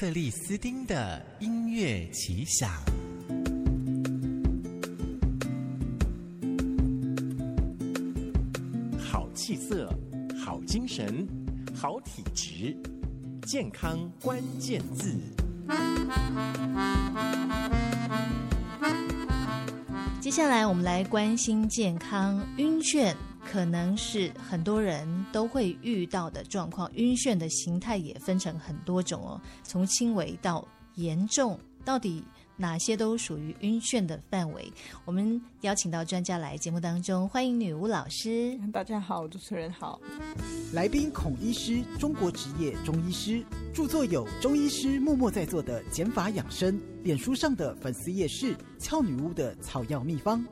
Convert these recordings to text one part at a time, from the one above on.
克里斯丁的音乐奇想，好气色，好精神，好体质，健康关键字。接下来，我们来关心健康，晕眩。可能是很多人都会遇到的状况，晕眩的形态也分成很多种哦，从轻微到严重，到底哪些都属于晕眩的范围？我们邀请到专家来节目当中，欢迎女巫老师。大家好，主持人好。来宾孔医师，中国职业中医师，著作有《中医师默默在做的减法养生》，脸书上的粉丝夜市“俏女巫的草药秘方”。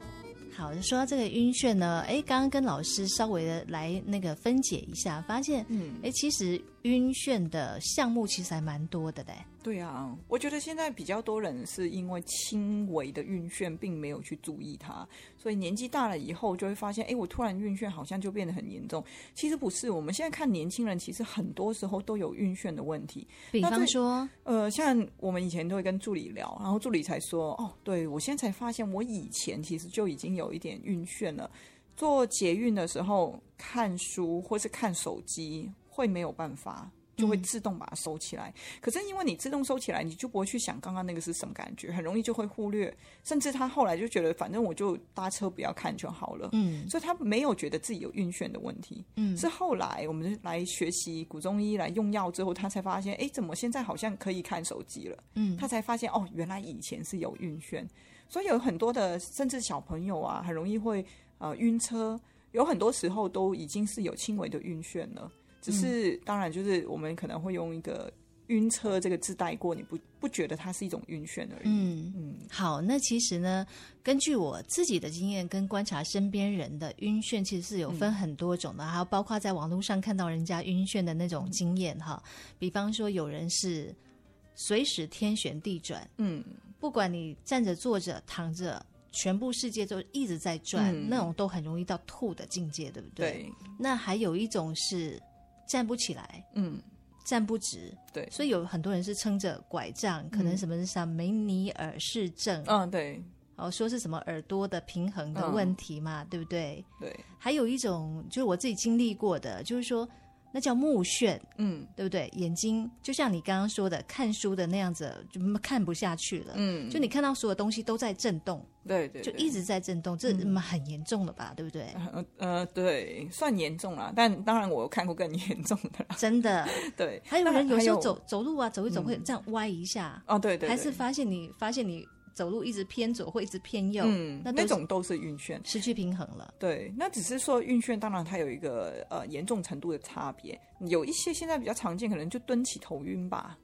好，说到这个晕眩呢，哎，刚刚跟老师稍微的来那个分解一下，发现，嗯，哎，其实晕眩的项目其实还蛮多的嘞。对啊，我觉得现在比较多人是因为轻微的晕眩，并没有去注意它，所以年纪大了以后就会发现，哎，我突然晕眩，好像就变得很严重。其实不是，我们现在看年轻人，其实很多时候都有晕眩的问题。比方说，呃，像我们以前都会跟助理聊，然后助理才说，哦，对，我现在才发现，我以前其实就已经有一点晕眩了。做捷运的时候看书或是看手机，会没有办法。就会自动把它收起来，嗯，可是因为你自动收起来，你就不会去想刚刚那个是什么感觉，很容易就会忽略，甚至他后来就觉得反正我就搭车不要看就好了，嗯，所以他没有觉得自己有晕眩的问题，嗯，是后来我们来学习古中医来用药之后，他才发现，哎，怎么现在好像可以看手机了，嗯，他才发现哦，原来以前是有晕眩，所以有很多的甚至小朋友啊，很容易会呃晕车，有很多时候都已经是有轻微的晕眩了。只是，当然，就是我们可能会用一个“晕车”这个字带过，你不不觉得它是一种晕眩而已。嗯嗯。好，那其实呢，根据我自己的经验跟观察，身边人的晕眩其实是有分很多种的，还有包括在网络上看到人家晕眩的那种经验哈。比方说，有人是随时天旋地转，嗯，不管你站着、坐着、躺着，全部世界都一直在转，嗯，那种都很容易到吐的境界，对不对？对。那还有一种是。站不起来，嗯，站不直，对，所以有很多人是撑着拐杖，嗯，可能什么是像梅尼尔氏症，嗯，对，哦，说是什么耳朵的平衡的问题嘛，嗯，对不对？对，还有一种就是我自己经历过的，就是说。那叫目眩，嗯，对不对？眼睛就像你刚刚说的，看书的那样子，就看不下去了。嗯，就你看到所有东西都在震动，对对，就一直在震动，这很严重了吧？对不对？呃呃，对，算严重了。但当然，我有看过更严重的。真的，对。还有人有时候走走路啊，走一走会这样歪一下。哦，对对。还是发现你发现你。走路一直偏左或一直偏右，嗯，那那种都是晕眩，失去平衡了。对，那只是说晕眩，当然它有一个呃严重程度的差别。有一些现在比较常见，可能就蹲起头晕吧。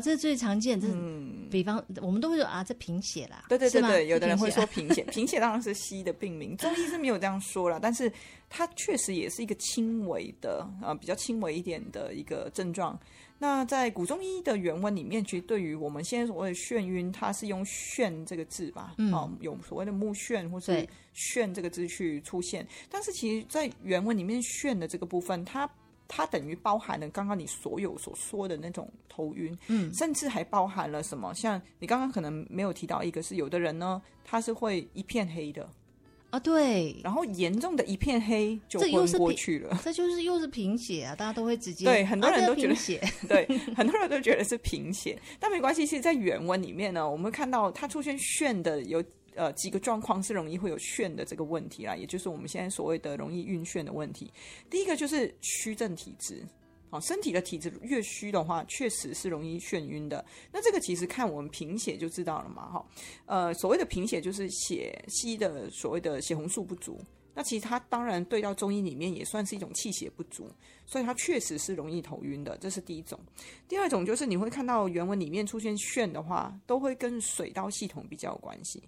这是最常见，这是、嗯、比方我们都会说啊，这贫血啦。对对对对，有的人会说 贫血，贫血当然是西医的病名，中医是没有这样说啦，但是它确实也是一个轻微的啊、呃，比较轻微一点的一个症状。那在古中医的原文里面，其实对于我们现在所谓的眩晕，它是用“眩”这个字吧？嗯，哦、有所谓的目眩或是“眩”这个字去出现。但是其实，在原文里面，“眩”的这个部分，它它等于包含了刚刚你所有所说的那种头晕，嗯，甚至还包含了什么？像你刚刚可能没有提到一个，是有的人呢，他是会一片黑的。啊，对，然后严重的一片黑就昏过去了，这就是又是贫血啊！大家都会直接对很多人都觉得血，对很多人都觉得是贫血，但没关系。其实，在原文里面呢，我们看到它出现眩的有呃几个状况是容易会有眩的这个问题啦，也就是我们现在所谓的容易晕眩的问题。第一个就是虚症体质。好，身体的体质越虚的话，确实是容易眩晕的。那这个其实看我们贫血就知道了嘛，哈。呃，所谓的贫血就是血稀的所谓的血红素不足。那其实它当然对到中医里面也算是一种气血不足，所以它确实是容易头晕的。这是第一种。第二种就是你会看到原文里面出现眩的话，都会跟水道系统比较有关系。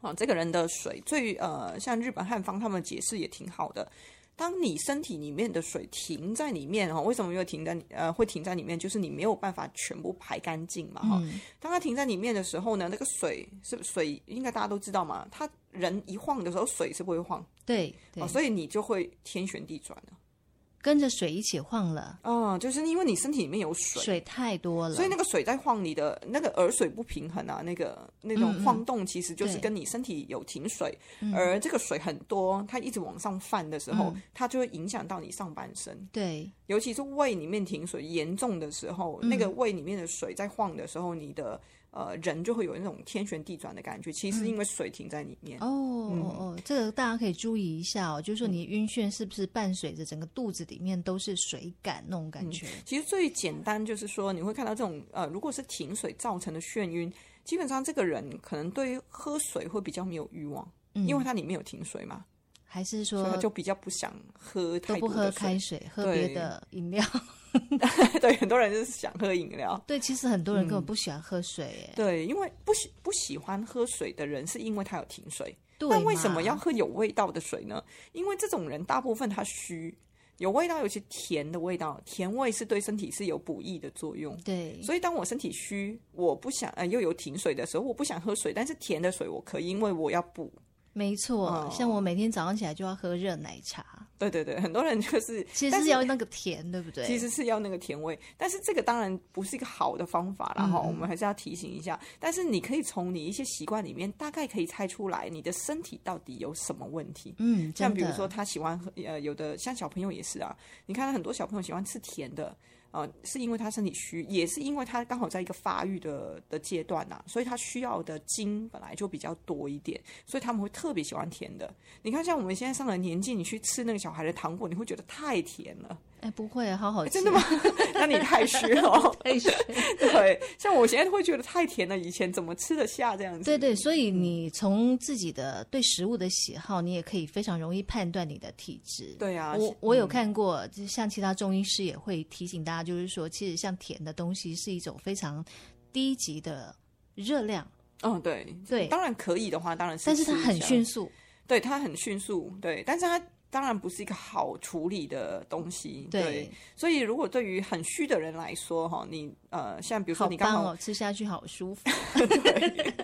啊，这个人的水最呃，像日本汉方他们解释也挺好的。当你身体里面的水停在里面哈，为什么又停在呃会停在里面？就是你没有办法全部排干净嘛哈、嗯。当它停在里面的时候呢，那个水是水应该大家都知道嘛，它人一晃的时候水是不会晃，对，对、哦，所以你就会天旋地转了。跟着水一起晃了。嗯，就是因为你身体里面有水，水太多了，所以那个水在晃你的那个耳水不平衡啊，那个那种晃动其实就是跟你身体有停水，嗯嗯，而这个水很多，它一直往上泛的时候，嗯、它就会影响到你上半身。对，尤其是胃里面停水严重的时候，嗯、那个胃里面的水在晃的时候，你的。呃，人就会有那种天旋地转的感觉，其实因为水停在里面。嗯、哦哦哦，这个大家可以注意一下哦，就是说你晕眩是不是伴随着整个肚子里面都是水感那种感觉？嗯、其实最简单就是说，你会看到这种呃，如果是停水造成的眩晕，基本上这个人可能对于喝水会比较没有欲望，嗯、因为它里面有停水嘛。还是说就比较不想喝太多的水，都不喝开水，喝别的饮料。对，很多人就是想喝饮料。对，其实很多人根本不喜欢喝水。嗯。对，因为不喜不喜欢喝水的人，是因为他有停水。对，那为什么要喝有味道的水呢？因为这种人大部分他虚，有味道，尤其甜的味道，甜味是对身体是有补益的作用。对，所以当我身体虚，我不想呃又有停水的时候，我不想喝水，但是甜的水我可以，因为我要补。没错，像我每天早上起来就要喝热奶茶。对对对，很多人 就是其实是要那个甜，对不对？其实是要那个甜味，但是这个当然不是一个好的方法啦，哈、嗯，我们还是要提醒一下。但是你可以从你一些习惯里面，大概可以猜出来你的身体到底有什么问题。嗯，像比如说他喜欢喝，呃，有的像小朋友也是啊，你看很多小朋友喜欢吃甜的。呃，是因为他身体虚，也是因为他刚好在一个发育的的阶段呐、啊，所以他需要的精本来就比较多一点，所以他们会特别喜欢甜的。你看，像我们现在上了年纪，你去吃那个小孩的糖果，你会觉得太甜了。哎，不会，好好吃。真的吗？那你太虚了，太虚。对，像我现在会觉得太甜了，以前怎么吃得下这样子？对对，所以你从自己的对食物的喜好，你也可以非常容易判断你的体质。对啊，我我有看过，就像其他中医师也会提醒大家，就是说，其实像甜的东西是一种非常低级的热量。嗯，对对，当然可以的话，当然是，但是它很迅速。对，它很迅速。对，但是它。当然不是一个好处理的东西，对，对，所以如果对于很虚的人来说，哈，你呃，像比如说你刚好，吃下去好舒服，对。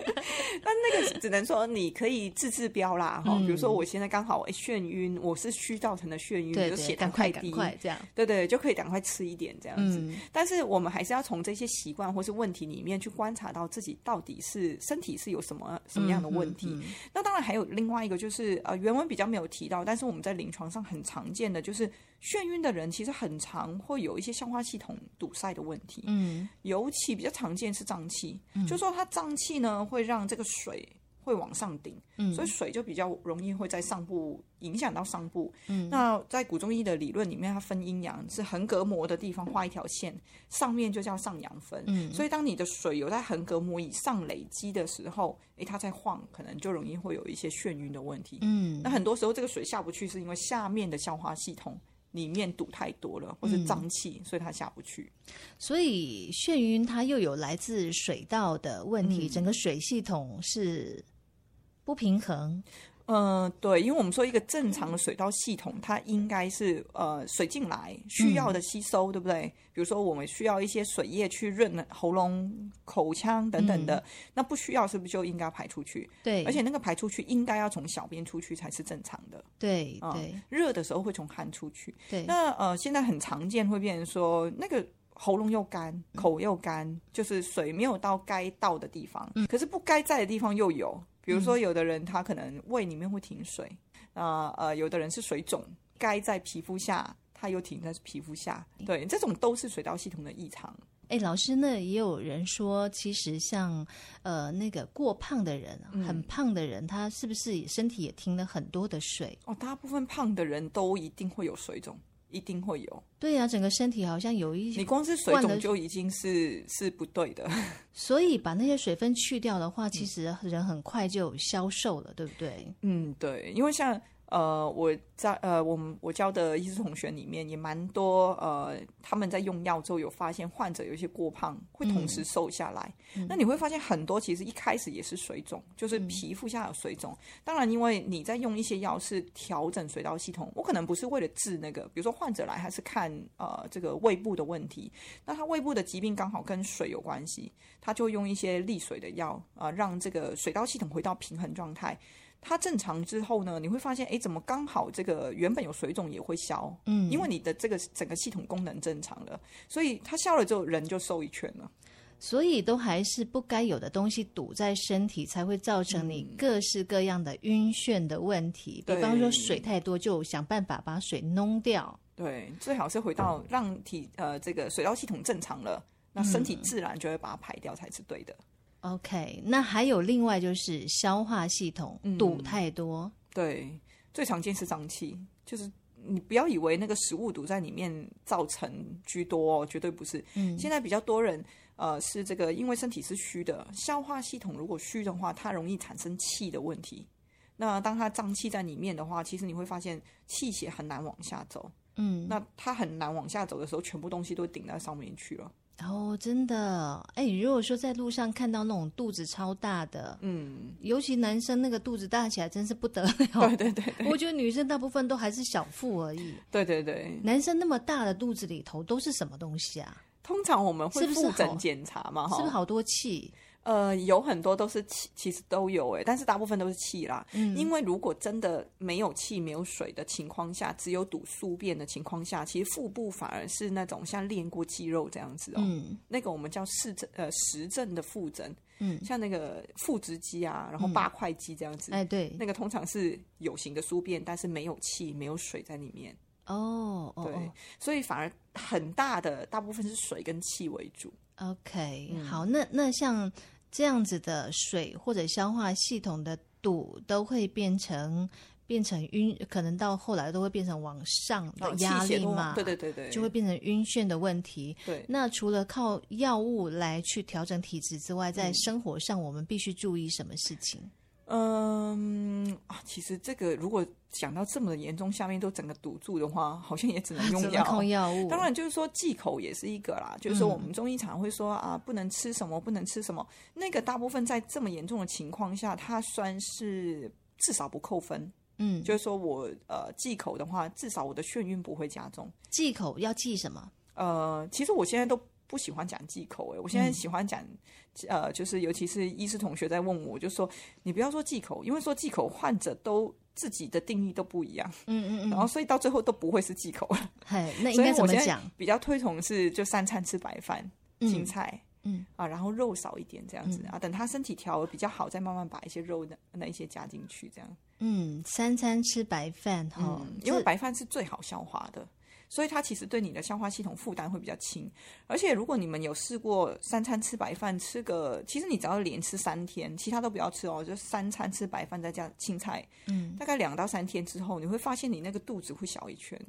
那那个只能说你可以治治标啦，哈、嗯，比如说我现在刚好眩晕，我是虚造成的眩晕，对，对，就血糖太低，这样，对对，就可以赶快吃一点这样子。嗯、但是我们还是要从这些习惯或是问题里面去观察到自己到底是身体是有什么什么样的问题。那当然还有另外一个就是呃，原文比较没有提到，但是我们在临床上很常见的就是眩晕的人，其实很常会有一些消化系统堵塞的问题。嗯，尤其比较常见是胀气，嗯、就说它胀气呢会让这个水会往上顶，嗯，所以水就比较容易会在上部影响到上部。嗯，那在古中医的理论里面，它分阴阳是横膈膜的地方画一条线，上面就叫上阳分。嗯，所以当你的水有在横膈膜以上累积的时候，诶，它在晃，可能就容易会有一些眩晕的问题。嗯，那很多时候这个水下不去，是因为下面的消化系统里面堵太多了，或是脏气，所以它下不去。所以眩晕它又有来自水道的问题，嗯、整个水系统是。不平衡，嗯、呃，对，因为我们说一个正常的水道系统，它应该是呃水进来需要的吸收，嗯、对不对？比如说我们需要一些水液去润喉咙、口腔等等的，嗯、那不需要是不是就应该排出去？对，而且那个排出去应该要从小便出去才是正常的。对，对、呃，热的时候会从汗出去。对，那呃现在很常见会变成说那个喉咙又干，口又干，嗯、就是水没有到该到的地方，嗯、可是不该在的地方又有。比如说，有的人他可能胃里面会停水，啊、嗯、呃，有的人是水肿，该在皮肤下，他又停在皮肤下，对，这种都是水道系统的异常。哎，老师，那也有人说，其实像呃那个过胖的人，很胖的人，嗯、他是不是身体也停了很多的水？哦，大部分胖的人都一定会有水肿。一定会有，对呀、啊，整个身体好像有一些，你光是水肿就已经是是不对的。所以把那些水分去掉的话，其实人很快就消瘦了，对不对？嗯，对，因为像。呃，我在呃，我们我教的医师同学里面也蛮多，呃，他们在用药之后有发现患者有一些过胖，会同时瘦下来。嗯、那你会发现很多其实一开始也是水肿，就是皮肤下有水肿。嗯、当然，因为你在用一些药是调整水道系统，我可能不是为了治那个，比如说患者来还是看呃这个胃部的问题，那他胃部的疾病刚好跟水有关系，他就用一些利水的药啊、呃，让这个水道系统回到平衡状态。它正常之后呢，你会发现，哎，怎么刚好这个原本有水肿也会消？嗯，因为你的这个整个系统功能正常了，所以它消了之后，人就瘦一圈了。所以都还是不该有的东西堵在身体，才会造成你各式各样的晕眩的问题。嗯、比方说水太多，就想办法把水弄掉。对，最好是回到让体呃这个水道系统正常了，那身体自然就会把它排掉才是对的。嗯、OK，那还有另外就是消化系统堵太多。嗯、对，最常见是胀气，就是。你不要以为那个食物堵在里面造成居多哦，绝对不是。嗯，现在比较多人呃是这个，因为身体是虚的，消化系统如果虚的话，它容易产生气的问题。那当它胀气在里面的话，其实你会发现气血很难往下走。嗯，那它很难往下走的时候，全部东西都顶在上面去了。哦，真的，哎，如果说在路上看到那种肚子超大的，嗯，尤其男生那个肚子大起来真是不得了。对对对，对，我觉得女生大部分都还是小腹而已。对对对，男生那么大的肚子里头都是什么东西啊？通常我们会复诊检查嘛，是不是好多气？呃，有很多都是气，其实都有哎，但是大部分都是气啦。嗯，因为如果真的没有气、没有水的情况下，只有堵宿便的情况下，其实腹部反而是那种像练过肌肉这样子哦。嗯，那个我们叫实证呃实证的腹诊，嗯，像那个腹直肌啊，然后八块肌这样子。哎、嗯，对，那个通常是有形的宿便，但是没有气、没有水在里面。哦，对哦，所以反而很大的大部分是水跟气为主。OK，嗯，好，那那像。这样子的水或者消化系统的堵都会变成变成晕，可能到后来都会变成往上的压力嘛？对对对对，就会变成晕眩的问题。对，那除了靠药物来去调整体质之外，在生活上我们必须注意什么事情？嗯啊，其实这个如果讲到这么严重，下面都整个堵住的话，好像也只能用 药物。当然，就是说忌口也是一个啦。就是说，我们中医常会说啊，不能吃什么，不能吃什么。那个大部分在这么严重的情况下，它算是至少不扣分。嗯，就是说我呃忌口的话，至少我的眩晕不会加重。忌口要忌什么？呃，其实我现在都不喜欢讲忌口，欸，哎，我现在喜欢讲。呃，就是尤其是医师同学在问我，就说你不要说忌口，因为说忌口患者都自己的定义都不一样，嗯嗯嗯，然后所以到最后都不会是忌口了。嘿，那应该怎么讲？比较推崇是就三餐吃白饭、青菜，嗯啊，然后肉少一点这样子、嗯、啊，等他身体调比较好，再慢慢把一些肉的那一些加进去，这样。嗯，三餐吃白饭哈、嗯，因为白饭是最好消化的。所以它其实对你的消化系统负担会比较轻，而且如果你们有试过三餐吃白饭，吃个其实你只要连吃三天，其他都不要吃哦，就三餐吃白饭再加青菜，嗯，大概两到三天之后，你会发现你那个肚子会小一圈。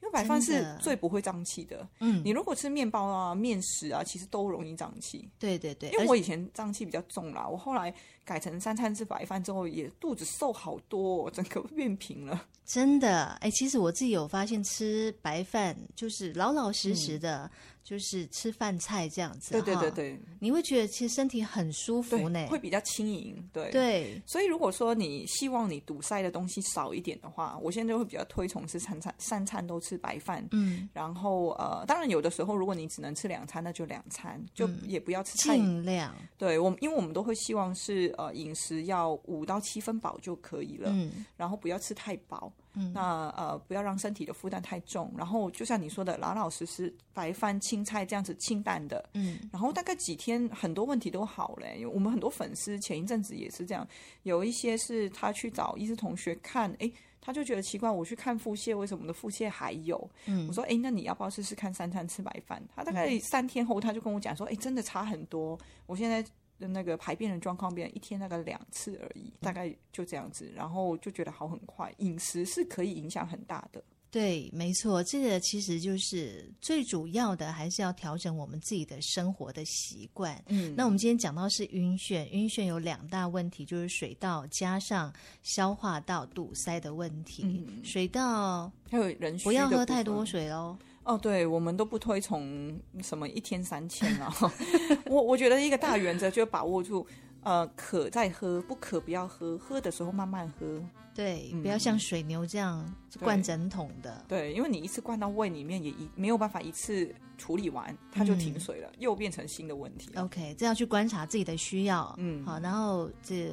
因为白饭是最不会胀气的，嗯，你如果吃面包啊、面食啊，其实都容易胀气。对对对，因为我以前胀气比较重啦，我后来改成三餐吃白饭之后，也肚子瘦好多哦，整个变平了。真的，哎，其实我自己有发现，吃白饭就是老老实实的。嗯就是吃饭菜这样子，对对对对，你会觉得其实身体很舒服呢，会比较轻盈，对对。所以如果说你希望你堵塞的东西少一点的话，我现在就会比较推崇是三餐三餐都吃白饭，嗯，然后呃，当然有的时候如果你只能吃两餐，那就两餐，就也不要吃太尽量。对我，因为我们都会希望是呃饮食要五到七分饱就可以了，嗯，然后不要吃太饱。嗯、那呃，不要让身体的负担太重，然后就像你说的，老老实实白饭、青菜这样子清淡的，嗯，然后大概几天很多问题都好了。因为我们很多粉丝前一阵子也是这样，有一些是他去找医师同学看，哎，他就觉得奇怪，我去看腹泻，为什么我的腹泻还有？嗯，我说，哎，那你要不要试试看三餐吃白饭？他大概三天后他就跟我讲说，哎，真的差很多，我现在。的那个排便的状况变，一天大概两次而已，大概就这样子，然后就觉得好很快。饮食是可以影响很大的，对，没错，这个其实就是最主要的，还是要调整我们自己的生活的习惯。嗯，那我们今天讲到是晕眩，晕眩有两大问题，就是水道加上消化道堵塞的问题。嗯，水道还有人不要喝太多水哦。哦，对，我们都不推崇什么一天三千啊。我我觉得一个大原则就把握住，呃，渴再喝，不渴不要喝，喝的时候慢慢喝。对，不要像水牛这样灌整桶的。对，对，因为你一次灌到胃里面也一没有办法一次处理完，它就停水了，嗯，又变成新的问题。OK，这要去观察自己的需要。嗯，好，然后这。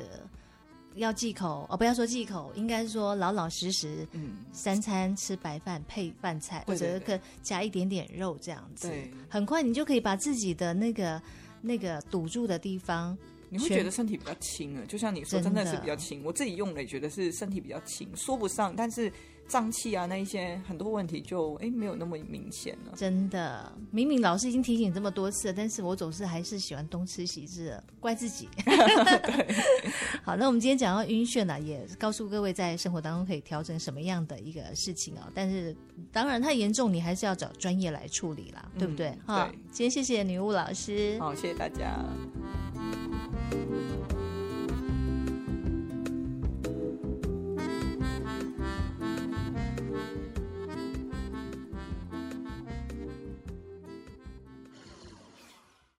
要忌口哦，不要说忌口，应该说老老实实，嗯，三餐吃白饭配饭菜，或者可加一点点肉这样子，对，很快你就可以把自己的那个那个堵住的地方，你会觉得身体比较轻啊，就像你说，真的是比较轻，我自己用了也觉得是身体比较轻，说不上，但是。胀气啊，那一些很多问题就哎没有那么明显了。真的，明明老师已经提醒这么多次了，但是我总是还是喜欢东吃西吃，怪自己。对好，那我们今天讲到晕眩呢，也告诉各位在生活当中可以调整什么样的一个事情啊。但是当然太严重，你还是要找专业来处理啦，对不对？好、嗯，今天谢谢女巫老师。好，谢谢大家。